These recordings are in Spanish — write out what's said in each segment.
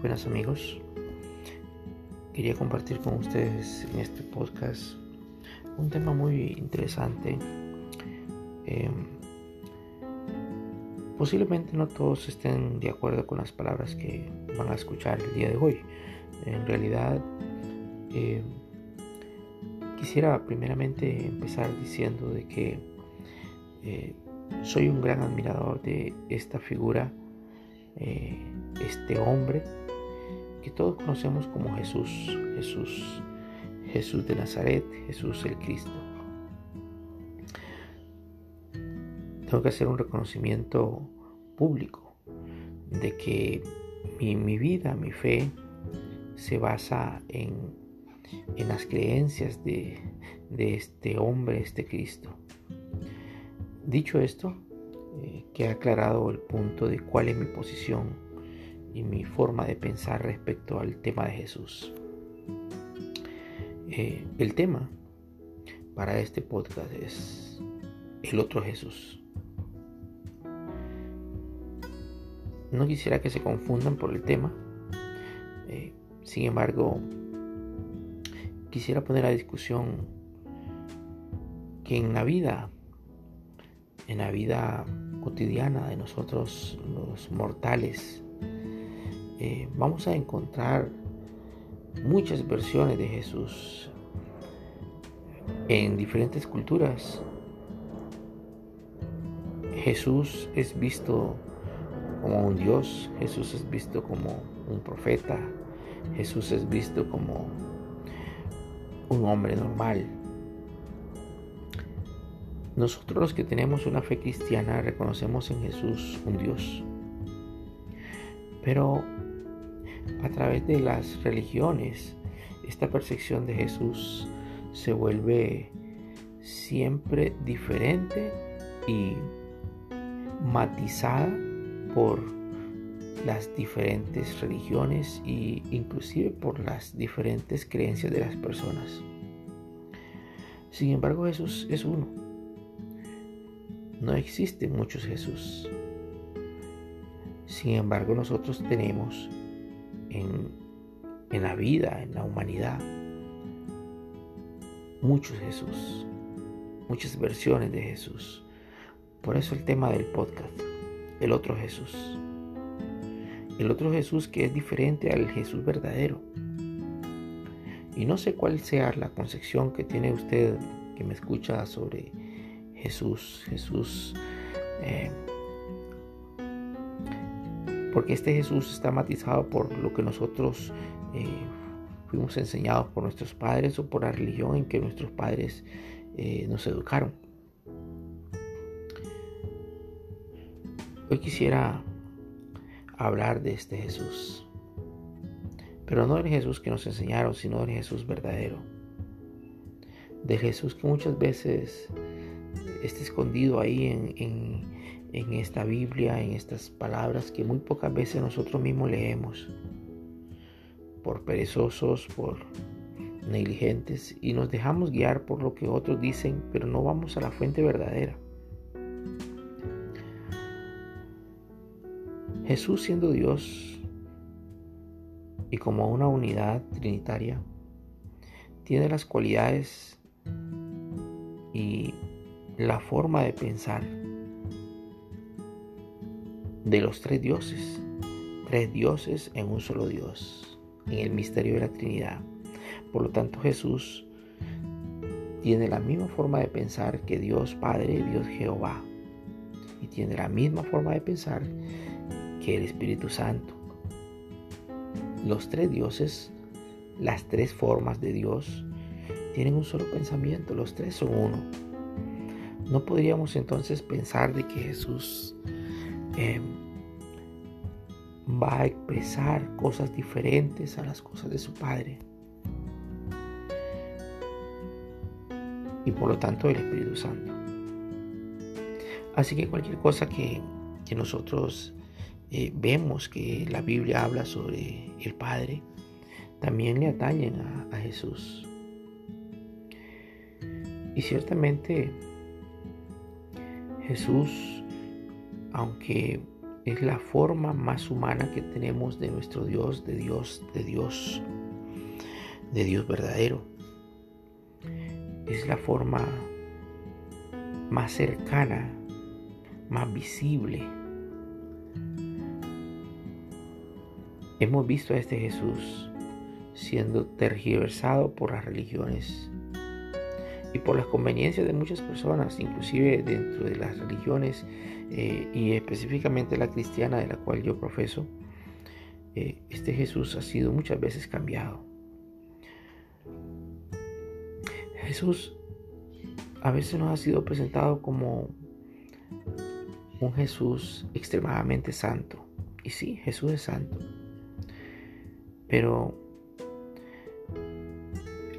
Buenas amigos, quería compartir con ustedes en este podcast un tema muy interesante. Em, posiblemente no todos estén de acuerdo con las palabras que van a escuchar el día de hoy. En realidad, em, quisiera primeramente empezar diciendo de que eh, soy un gran admirador de esta figura eh, este hombre que todos conocemos como Jesús, Jesús, Jesús de Nazaret, Jesús el Cristo. Tengo que hacer un reconocimiento público de que mi, vida, mi fe, se basa en, en las creencias de, de este hombre, este Cristo. Dicho esto, eh, que ha aclarado el punto de cuál es mi posición y mi forma de pensar respecto al tema de Jesús. Eh, el tema para este podcast es el otro Jesús. No quisiera que se confundan por el tema. Eh, sin embargo, quisiera poner a discusión que en la vida en la vida cotidiana de nosotros los mortales, eh, vamos a encontrar muchas versiones de Jesús en diferentes culturas. Jesús es visto como un Dios, Jesús es visto como un profeta, Jesús es visto como un hombre normal, nosotros los que tenemos una fe cristiana reconocemos en Jesús un Dios. Pero a través de las religiones, esta percepción de Jesús se vuelve siempre diferente y matizada por las diferentes religiones e inclusive por las diferentes creencias de las personas. Sin embargo, Jesús es uno no existen muchos Jesús. Sin embargo, nosotros tenemos en, la vida, en la humanidad, muchos Jesús, muchas versiones de Jesús. Por eso el tema del podcast, el otro Jesús. El otro Jesús que es diferente al Jesús verdadero. Y no sé cuál sea la concepción que tiene usted que me escucha sobre Jesús, Jesús. Eh, porque este Jesús está matizado por lo que nosotros eh, fuimos enseñados por nuestros padres o por la religión en que nuestros padres eh, nos educaron. Hoy quisiera hablar de este Jesús, pero no del Jesús que nos enseñaron, sino del Jesús verdadero, de Jesús que muchas veces está escondido ahí en, en esta Biblia, en estas palabras que muy pocas veces nosotros mismos leemos, por perezosos, por negligentes, y nos dejamos guiar por lo que otros dicen, pero no vamos a la fuente verdadera. Jesús siendo Dios y como una unidad trinitaria, tiene las cualidades y la forma de pensar de los tres dioses, tres dioses en un solo Dios, en el misterio de la Trinidad. Por lo tanto, Jesús tiene la misma forma de pensar que Dios Padre, Dios Jehová, y tiene la misma forma de pensar que el Espíritu Santo. Los tres dioses, las tres formas de Dios, tienen un solo pensamiento, los tres son uno. ¿No podríamos entonces pensar de que Jesús em, va a expresar cosas diferentes a las cosas de su Padre? Y por lo tanto el Espíritu Santo. Así que cualquier cosa que, nosotros eh, vemos que la Biblia habla sobre el Padre, también le atañen a Jesús. Y ciertamente Jesús, aunque es la forma más humana que tenemos de nuestro Dios, de Dios, de Dios, de Dios verdadero. Es la forma más cercana, más visible. Hemos visto a este Jesús siendo tergiversado por las religiones y por las conveniencias de muchas personas, inclusive dentro de las religiones eh, y específicamente la cristiana de la cual yo profeso, eh, este Jesús ha sido muchas veces cambiado. Jesús a veces nos ha sido presentado como un Jesús extremadamente santo. Y sí, Jesús es santo. Pero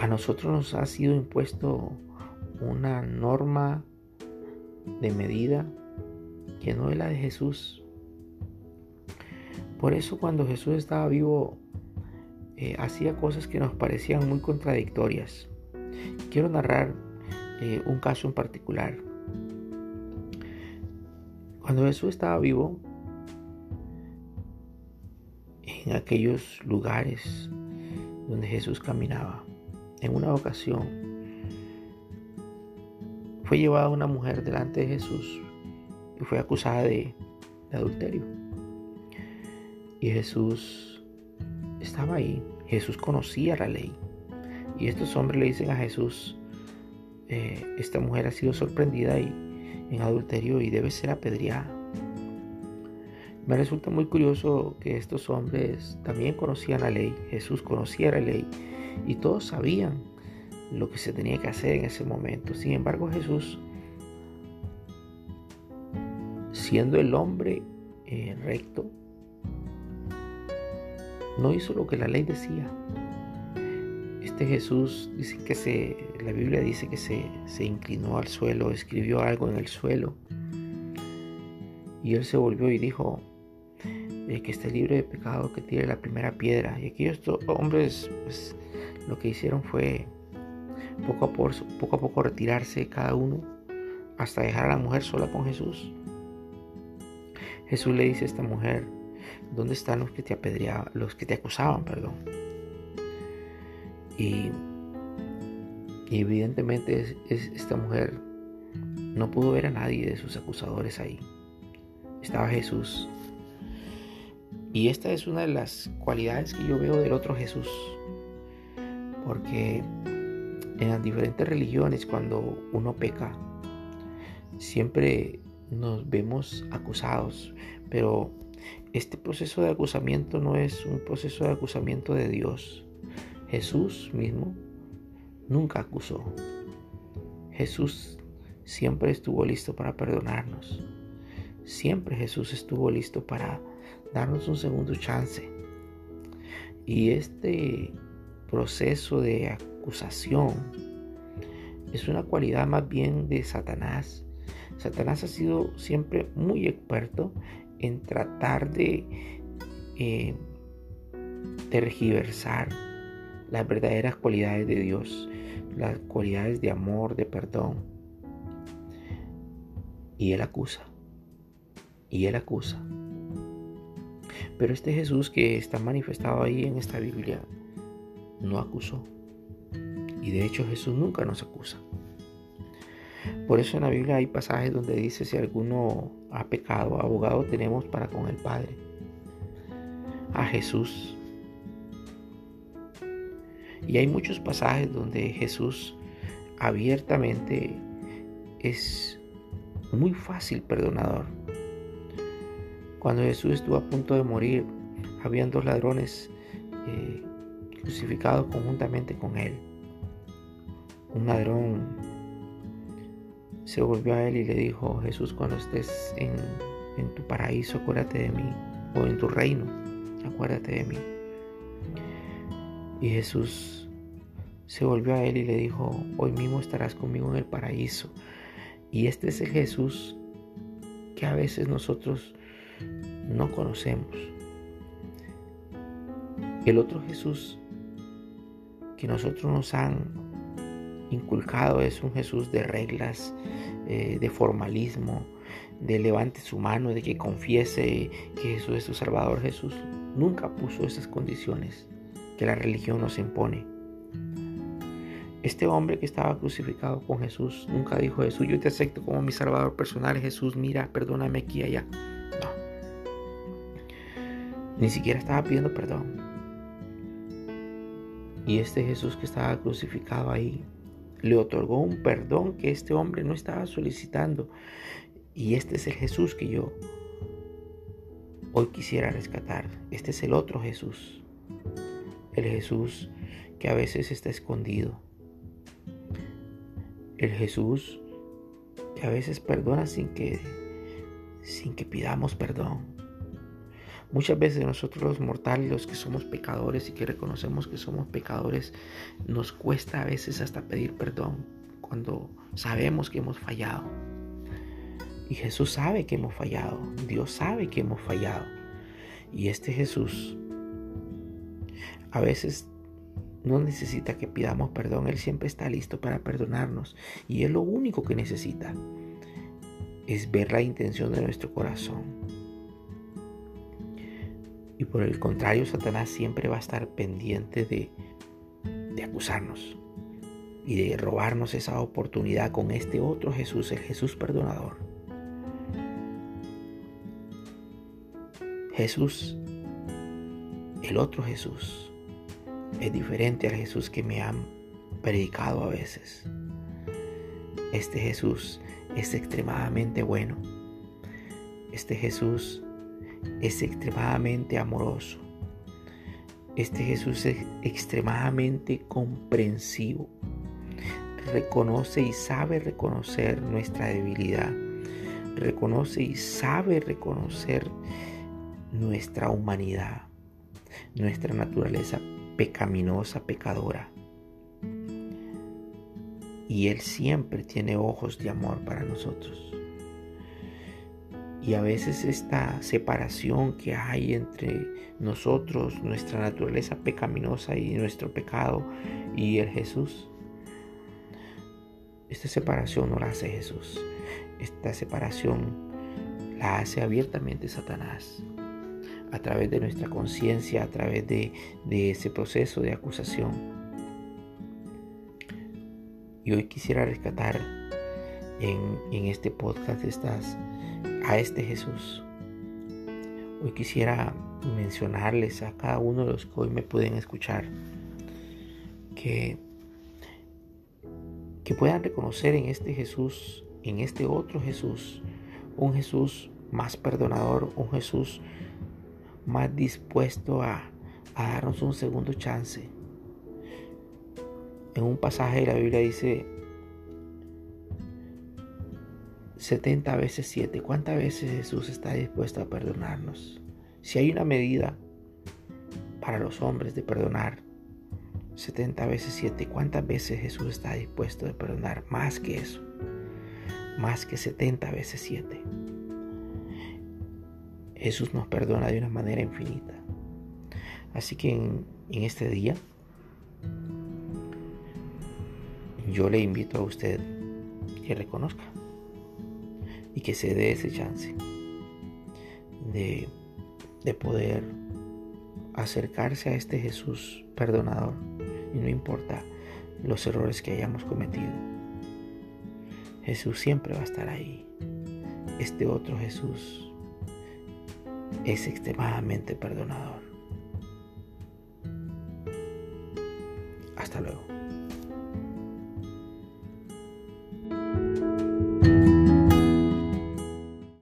a nosotros nos ha sido impuesto una norma de medida que no es la de Jesús. Por eso cuando Jesús estaba vivo eh, hacía cosas que nos parecían muy contradictorias. Quiero narrar eh, un caso en particular. Cuando Jesús estaba vivo, en aquellos lugares donde Jesús caminaba, en una ocasión fue llevada una mujer delante de Jesús y fue acusada de, adulterio. Y Jesús estaba ahí. Jesús conocía la ley. Y estos hombres le dicen a Jesús, eh, esta mujer ha sido sorprendida y, en adulterio y debe ser apedreada. Me resulta muy curioso que estos hombres también conocían la ley, Jesús conocía la ley y todos sabían lo que se tenía que hacer en ese momento. Sin embargo, Jesús, siendo el hombre eh, recto, no hizo lo que la ley decía. Este Jesús dice que se, la Biblia dice que se, se inclinó al suelo, escribió algo en el suelo y él se volvió y dijo, que esté libre de pecado, que tire la primera piedra. Y aquellos hombres pues, lo que hicieron fue poco a, poco, retirarse cada uno hasta dejar a la mujer sola con Jesús. Jesús le dice a esta mujer, ¿dónde están los que te apedreaban, los que te acusaban, perdón? Y, evidentemente esta mujer no pudo ver a nadie de sus acusadores ahí. Estaba Jesús. Y esta es una de las cualidades que yo veo del otro Jesús. Porque en las diferentes religiones cuando uno peca, siempre nos vemos acusados, pero este proceso de acusamiento no es un proceso de acusamiento de Dios. Jesús mismo nunca acusó. Jesús siempre estuvo listo para perdonarnos. Siempre Jesús estuvo listo para darnos un segundo chance. Y este proceso de acusación es una cualidad más bien de Satanás. Satanás ha sido siempre muy experto en tratar de eh, tergiversar las verdaderas cualidades de Dios, las cualidades de amor, de perdón. Y él acusa. Y él acusa. Pero este Jesús que está manifestado ahí en esta Biblia no acusó. Y de hecho Jesús nunca nos acusa. Por eso en la Biblia hay pasajes donde dice si alguno ha pecado, abogado tenemos para con el Padre. A Jesús. Y hay muchos pasajes donde Jesús abiertamente es muy fácil perdonador. Cuando Jesús estuvo a punto de morir, habían dos ladrones crucificados conjuntamente con él. Un ladrón se volvió a él y le dijo, Jesús, cuando estés en, en tu paraíso, acuérdate de mí, o en tu reino, acuérdate de mí. Y Jesús se volvió a él y le dijo, hoy mismo estarás conmigo en el paraíso. Y este es el Jesús que a veces nosotros no conocemos. El otro Jesús que nosotros nos han inculcado es un Jesús de reglas, eh, de formalismo, de levante su mano, de que confiese que Jesús es su Salvador. Jesús nunca puso esas condiciones que la religión nos impone. Este hombre que estaba crucificado con Jesús nunca dijo Jesús, yo te acepto como mi Salvador personal. Jesús, mira, perdóname aquí y allá. No. Ni siquiera estaba pidiendo perdón. Y este Jesús que estaba crucificado ahí le otorgó un perdón que este hombre no estaba solicitando. Y este es el Jesús que yo hoy quisiera rescatar. Este es el otro Jesús. El Jesús que a veces está escondido. El Jesús que a veces perdona sin que sin que pidamos perdón. Muchas veces nosotros los mortales, los que somos pecadores y que reconocemos que somos pecadores, nos cuesta a veces hasta pedir perdón cuando sabemos que hemos fallado. Y Jesús sabe que hemos fallado, Dios sabe que hemos fallado. Y este Jesús a veces no necesita que pidamos perdón, Él siempre está listo para perdonarnos. Y es lo único que necesita, es ver la intención de nuestro corazón y por el contrario, Satanás siempre va a estar pendiente de, de acusarnos y de robarnos esa oportunidad con este otro Jesús, el Jesús perdonador. Jesús, el otro Jesús, es diferente al Jesús que me han predicado a veces. Este Jesús es extremadamente bueno. Este Jesús es extremadamente amoroso. Este Jesús es extremadamente comprensivo. Reconoce y sabe reconocer nuestra debilidad. Reconoce y sabe reconocer nuestra humanidad, nuestra naturaleza pecaminosa, pecadora. Y Él siempre tiene ojos de amor para nosotros. Y a veces esta separación que hay entre nosotros, nuestra naturaleza pecaminosa y nuestro pecado y el Jesús, esta separación no la hace Jesús. Esta separación la hace abiertamente Satanás a través de nuestra conciencia, a través de, ese proceso de acusación. Y hoy quisiera rescatar en, en este podcast estas a este Jesús. Hoy quisiera mencionarles a cada uno de los que hoy me pueden escuchar que, que puedan reconocer en este Jesús, en este otro Jesús, un Jesús más perdonador, un Jesús más dispuesto a, a darnos un segundo chance. En un pasaje de la Biblia dice, 70 veces 7. ¿Cuántas veces Jesús está dispuesto a perdonarnos? Si hay una medida para los hombres de perdonar, 70 veces 7. ¿Cuántas veces Jesús está dispuesto a perdonar? Más que eso. Más que 70 veces 7. Jesús nos perdona de una manera infinita. Así que en, en este día, yo le invito a usted que reconozca y que se dé ese chance de, de poder acercarse a este Jesús perdonador y no importa los errores que hayamos cometido. Jesús siempre va a estar ahí. Este otro Jesús es extremadamente perdonador.